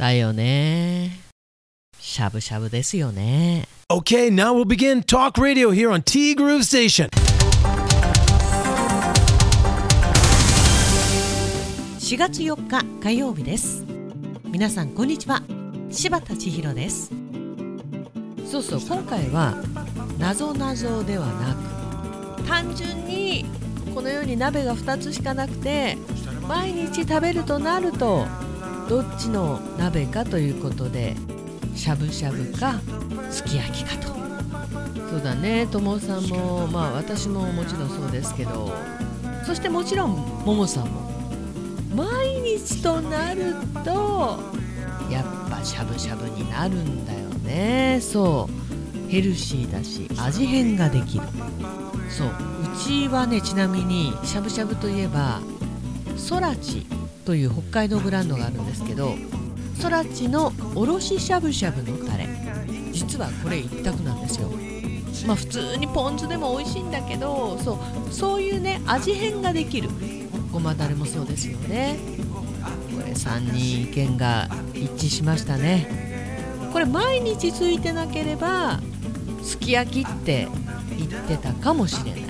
だよね。しゃぶしゃぶですよね。Okay, now we'll begin Talk Radio here on T Groove Station. 4月4日火曜日です。皆さんこんにちは。柴田千尋です。そうそう今回は謎謎ではなく単純にこのように鍋が2つしかなくて毎日食べるとなるとどっちの鍋かということでしゃぶしゃぶかすき焼きかと。そうだね。友さんもまあ私ももちろんそうですけどそしてもちろんももさんも毎日となるとやっぱしゃぶしゃぶになるんだよね。そう。ヘルシーだし味変ができる。そう。うちはねちなみにしゃぶしゃぶといえばソラチという北海道ブランドがあるんですけどソラチのおろししゃぶしゃぶのタレ。実はこれ一択なんですよ。まあ普通にポン酢でも美味しいんだけどそうそういうね味変ができる。ごまだれもそうですよね。これ3人意見が一致しましたね。これ毎日ついてなければすき焼きって言ってたかもしれない。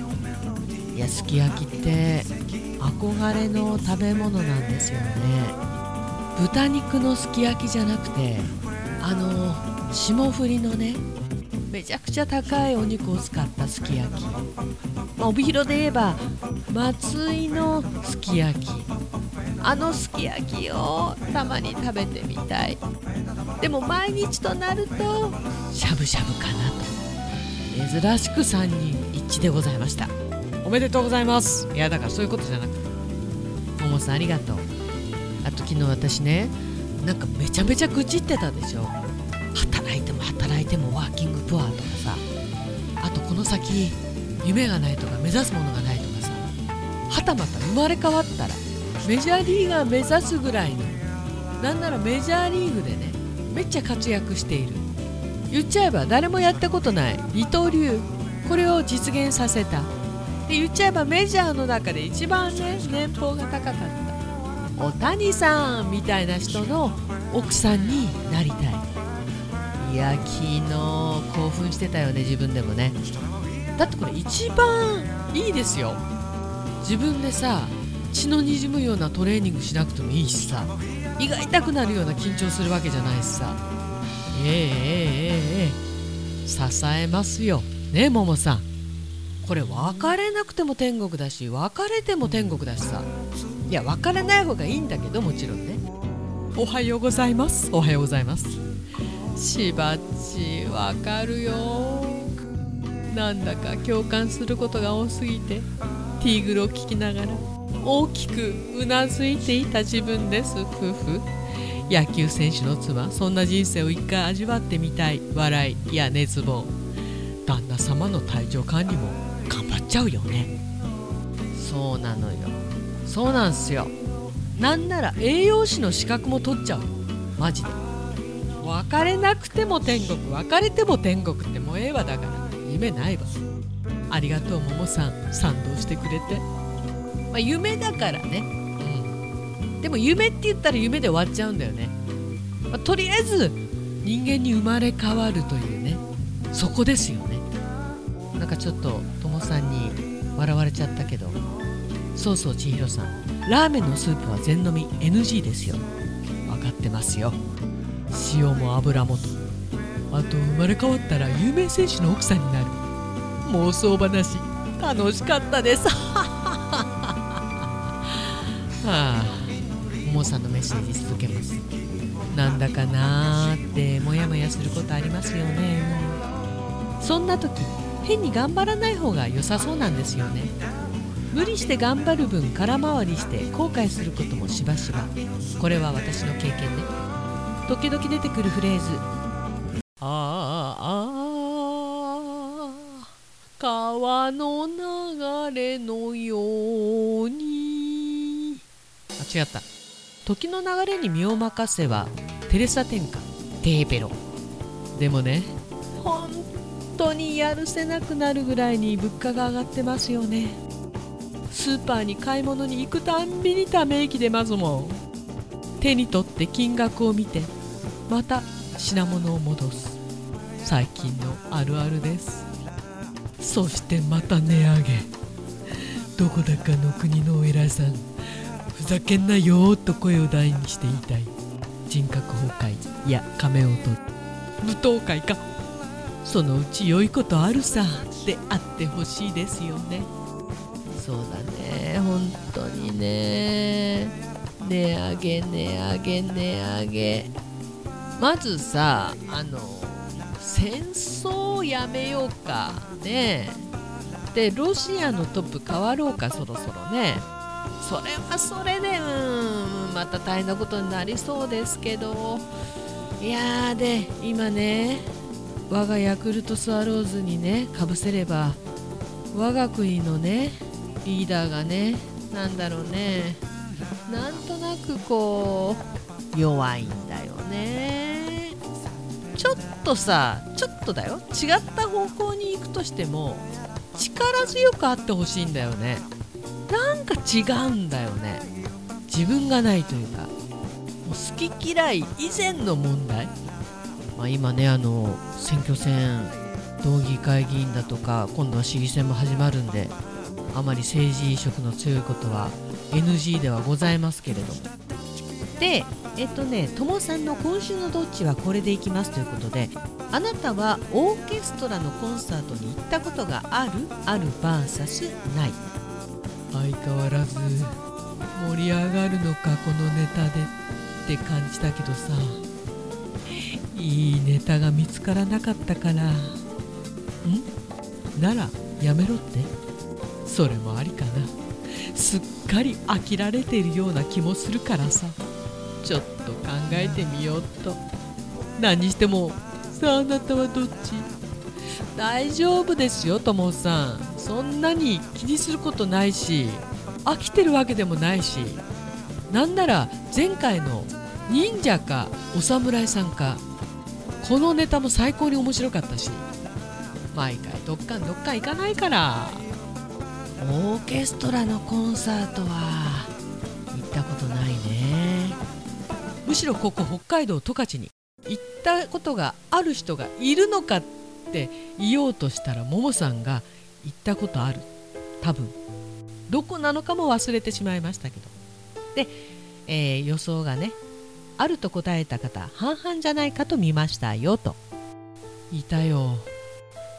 いやすき焼きって憧れの食べ物なんですよね。豚肉のすき焼きじゃなくてあの霜降りのねめちゃくちゃ高いお肉を使ったすき焼き、ま、帯広で言えば松井のすき焼き。あのすき焼きをたまに食べてみたい。でも毎日となるとしゃぶしゃぶかなと。珍しく3人一致でございました。めでとうございます。いやだからそういうことじゃなくてももさんありがとう。あと昨日私ねなんかめちゃめちゃ愚痴ってたでしょ。働いても働いてもワーキングプアとかさ。あとこの先夢がないとか目指すものがないとかさ。はたまた生まれ変わったらメジャーリーガー目指すぐらいのなんならメジャーリーグでねめっちゃ活躍している。言っちゃえば誰もやったことない二刀流。これを実現させた。で言っちゃえばメジャーの中で一番ね年俸が高かった。お谷さんみたいな人の奥さんになりたい。いや昨日興奮してたよね自分でもね。だってこれ一番いいですよ。自分でさ血のにじむようなトレーニングしなくてもいいしさ。胃が痛くなるような緊張するわけじゃないしさ。ええええええ。支えますよ。ねももさん。これ別れなくても天国だし別れても天国だしさ。いや別れない方がいいんだけどもちろんね。おはようございます。おはようございます。しばっちわかるよ。なんだか共感することが多すぎてティーグルを聞きながら大きくうなずいていた自分です。夫婦。野球選手の妻。そんな人生を一回味わってみたい。笑いや熱望。旦那様の体調管理も頑張っちゃうよね。そうなのよ。そうなんすよ。なんなら栄養士の資格も取っちゃう。よマジで。別れなくても天国。別れても天国ってもうええわだから。夢ないわ。ありがとうももさん。賛同してくれて。まあ夢だからね。うん。でも夢って言ったら夢で終わっちゃうんだよね、まあとりあえず人間に生まれ変わるというね。そこですよね。なんかちょっとさんに笑われちゃったけど。そうそう千尋さん。ラーメンのスープは全飲み NG ですよ。分かってますよ。塩も油もと。あと生まれ変わったら有名選手の奥さんになる。妄想話。楽しかったです。はあ。ももさんのメッセージ続けます。なんだかなーってモヤモヤすることありますよね。そんな時変に頑張らない方が良さそうなんですよね。無理して頑張る分空回りして後悔することもしばしば。これは私の経験ね。時々出てくるフレーズ。ああ川の流れのように。あ違った。時の流れに身を任せはテレサ天下。テーペロ。でもね当にやるせなくなるぐらいに物価が上がってますよね。スーパーに買い物に行くたんびにため息出ますもん。手に取って金額を見てまた品物を戻す。最近のあるあるです。そしてまた値上げ。どこだかの国のお偉いさんふざけんなよーと声を大にして言いたい。人格崩壊いや仮面を取る。舞踏会か。そのうち良いことあるさってあってほしいですよね。そうだね本当にね。値上げ値上げ値上げ。まずさあの戦争をやめようかね。でロシアのトップ変わろうかそろそろね。それはそれでうんまた大変なことになりそうですけど。いやーで今ね我がヤクルトスワローズにねかぶせれば我が国のねリーダーがねなんだろうね。なんとなくこう弱いんだよね。ちょっとさちょっとだよ。違った方向に行くとしても力強くあってほしいんだよね。なんか違うんだよね。自分がないというか。もう好き嫌い以前の問題、まあ、今ねあの選挙戦道議会議員だとか今度は市議選も始まるんであまり政治色の強いことは NG ではございますけれども。でえっとねともさんの今週のどっちはこれでいきますということであなたはオーケストラのコンサートに行ったことがあるある VS ない。相変わらず盛り上がるのかこのネタでって感じだけどさ。いいネタが見つからなかったから。ん？ならやめろって。それもありかな。すっかり飽きられているような気もするからさ。ちょっと考えてみようと。何にしてもさああなたはどっち？大丈夫ですよともさん。そんなに気にすることないし飽きてるわけでもないし。なんなら前回の忍者かお侍さんか。このネタも最高に面白かったし毎回どっかんどっかん行かないから。オーケストラのコンサートは行ったことないね。むしろここ北海道十勝に行ったことがある人がいるのかって言おうとしたらももさんが行ったことある。多分。どこなのかも忘れてしまいましたけど。で、えー、予想がねあると答えた方半々じゃないかと見ましたよと。いたよ。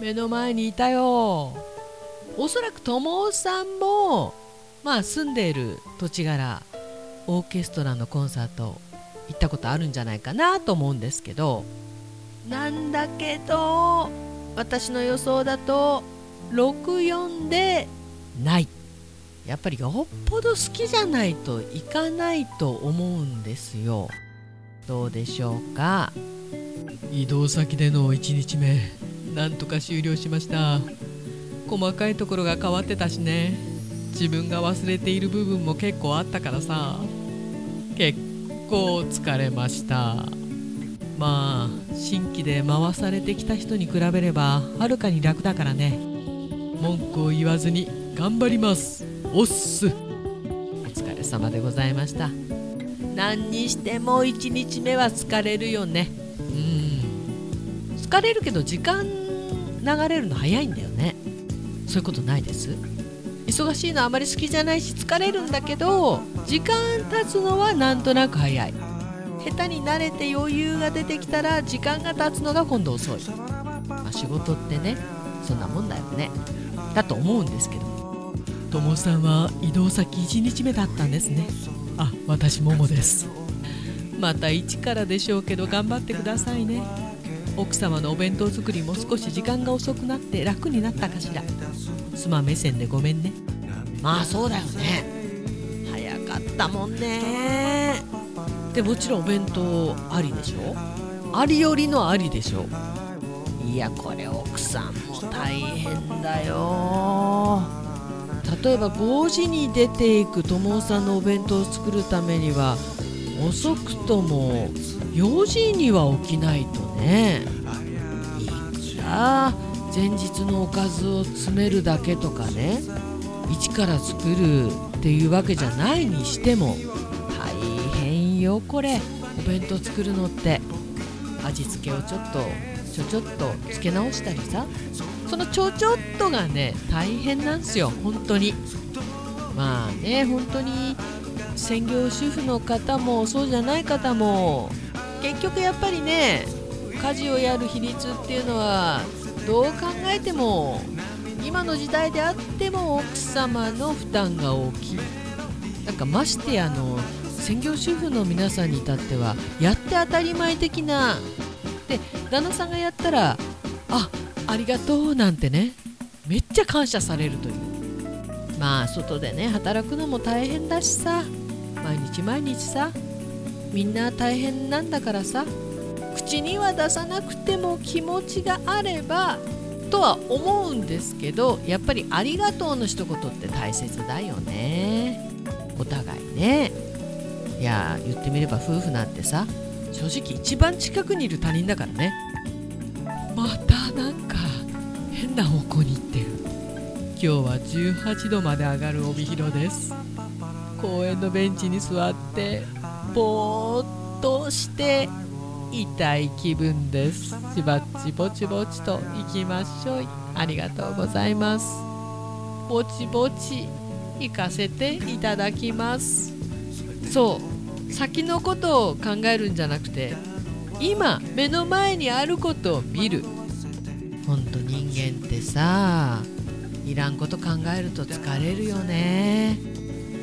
目の前にいたよ。おそらく友さんもまあ住んでいる土地柄オーケストラのコンサート行ったことあるんじゃないかなと思うんですけどなんだけど私の予想だと64でない。やっぱりよっぽど好きじゃないといかないと思うんですよ。どうでしょうか？移動先での1日目なんとか終了しました。細かいところが変わってたしね。自分が忘れている部分も結構あったからさ。結構疲れました。まあ新規で回されてきた人に比べればはるかに楽だからね。文句を言わずに頑張ります。おっす。お疲れ様でございました。何にしても1日目は疲れるよね。うん。疲れるけど時間流れるの早いんだよね。そういうことないです？忙しいのあまり好きじゃないし疲れるんだけど時間経つのはなんとなく早い。下手に慣れて余裕が出てきたら時間が経つのが今度遅い、まあ、仕事ってねそんなもんだよね。だと思うんですけどともさんは移動先1日目だったんですね。あ私ももです。また一からでしょうけど頑張ってくださいね。奥様のお弁当作りも少し時間が遅くなって楽になったかしら。妻目線でごめんね。まあそうだよね。早かったもんね。でもちろんお弁当ありでしょありよりのありでしょいやこれ奥さんも大変だよ例えば5時に出ていく友さんのお弁当を作るためには遅くとも4時には起きないとね。いくら前日のおかずを詰めるだけとかね一から作るっていうわけじゃないにしても大変よこれ。お弁当作るのって。味付けをちょっとちょちょっとつけ直したりさ。そのちょちょっとがね大変なんですよ。本当に。まあね本当に専業主婦の方もそうじゃない方も。結局やっぱりね家事をやる比率っていうのはどう考えても今の時代であっても奥様の負担が大きい。なんかましてやの専業主婦の皆さんに至ってはやって当たり前的なで旦那さんがやったらあありがとうなんてねめっちゃ感謝されるという。まあ外でね働くのも大変だしさ毎日毎日さみんな大変なんだからさ口には出さなくても気持ちがあればとは思うんですけどやっぱり「ありがとう」の一言って大切だよね。お互いね。いや言ってみれば夫婦なんてさ正直一番近くにいる他人だからね。またなんか変な方向に行ってる。今日は18度まで上がる帯広です。公園のベンチに座ってぼーっとして痛い気分です。しばっちぼちぼちと行きましょうありがとうございます。ぼちぼち行かせていただきます。そう。先のことを考えるんじゃなくて今目の前にあることを見る。ほんと人間ってさいらんこと考えると疲れるよね。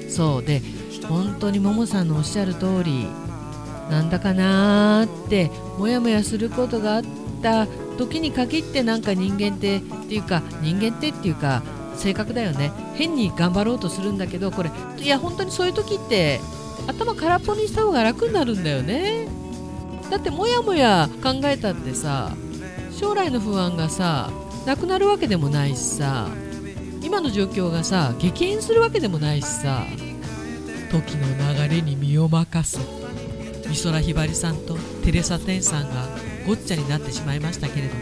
そう。で本当にももさんのおっしゃる通りなんだかなーってモヤモヤすることがあった時に限ってなんか人間ってっていうか人間ってっていうか性格だよね。変に頑張ろうとするんだけどこれいや本当にそういう時って頭空っぽにした方が楽になるんだよね。だってモヤモヤ考えたってさ将来の不安がさなくなるわけでもないしさ今の状況がさ激変するわけでもないしさ時の流れに身を任せ美空ひばりさんとテレサ・テンさんがごっちゃになってしまいましたけれども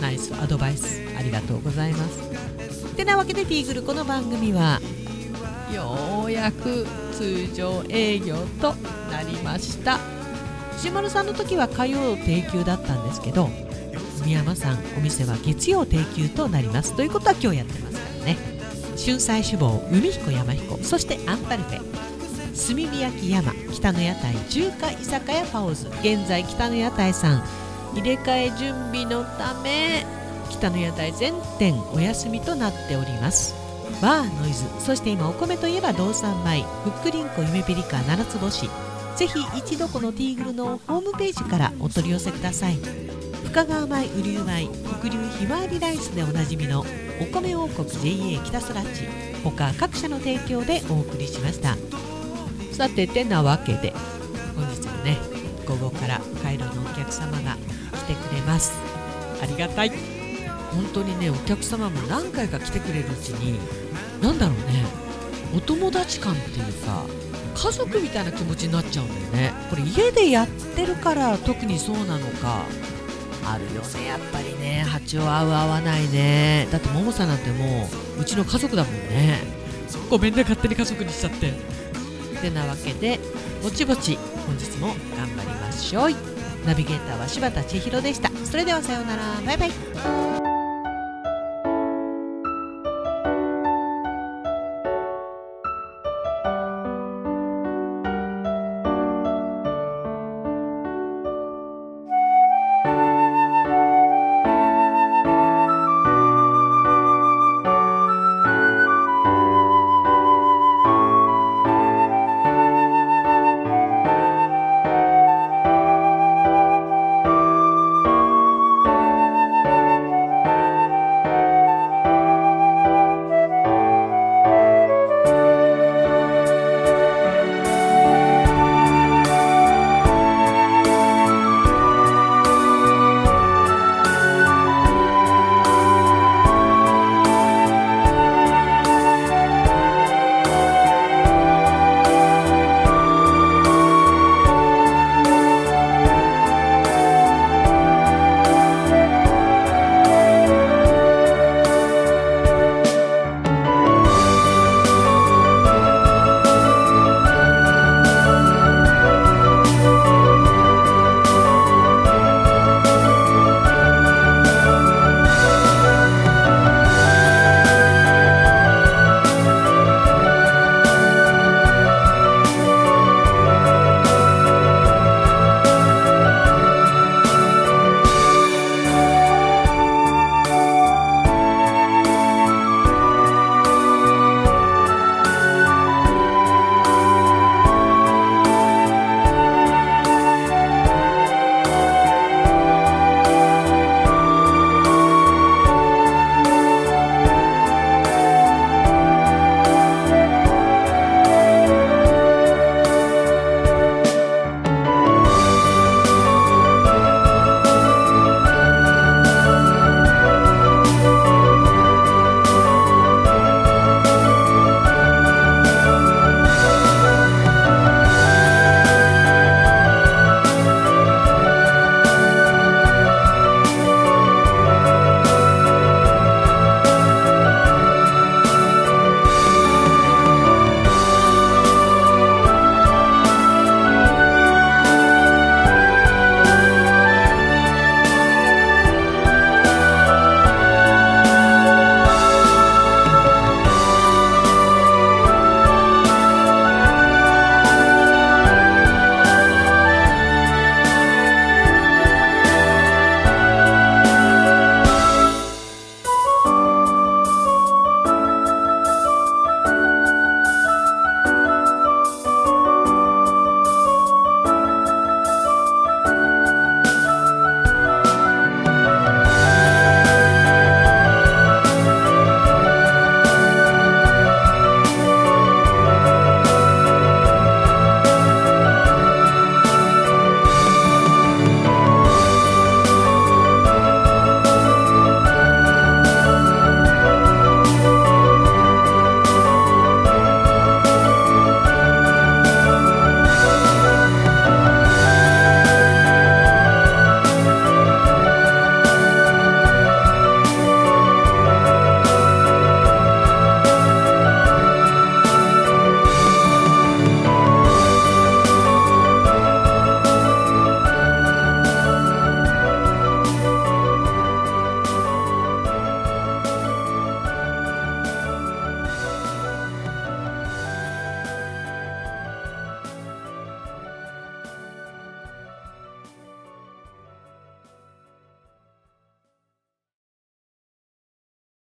ナイスアドバイスありがとうございます。てなわけでティーグルこの番組はようやく通常営業となりました。石丸さんの時は火曜定休だったんですけど宮山さんお店は月曜定休となります。ということは今日やってますからね。春菜志望海彦山彦そしてアンパルフェ。炭火焼き山北の屋台中華居酒屋パオズ。現在北の屋台さん入れ替え準備のため北の屋台全店お休みとなっております。バーノイズそして今お米といえば道産米ふっくりんこ夢ピリカ七つ星。ぜひ一度このティーグルのホームページからお取り寄せください。深川米雨竜米北流ひまわりライスでおなじみのお米王国 JA 北スラッジ他各社の提供でお送りしました。さててなわけで本日もね午後からカイロのお客様が来てくれます。ありがたい。本当にねお客様も何回か来てくれるうちに何だろうねお友達感っていうか家族みたいな気持ちになっちゃうんだよね。これ家でやってるから特にそうなのかあるよねやっぱりね。波長合う合わないね。だってももさんなんてもううちの家族だもんね。ごめんね勝手に家族にしちゃって。てなわけでぼちぼち本日も頑張りましょうナビゲーターは柴田千尋でした。それではさようなら。バイバイ。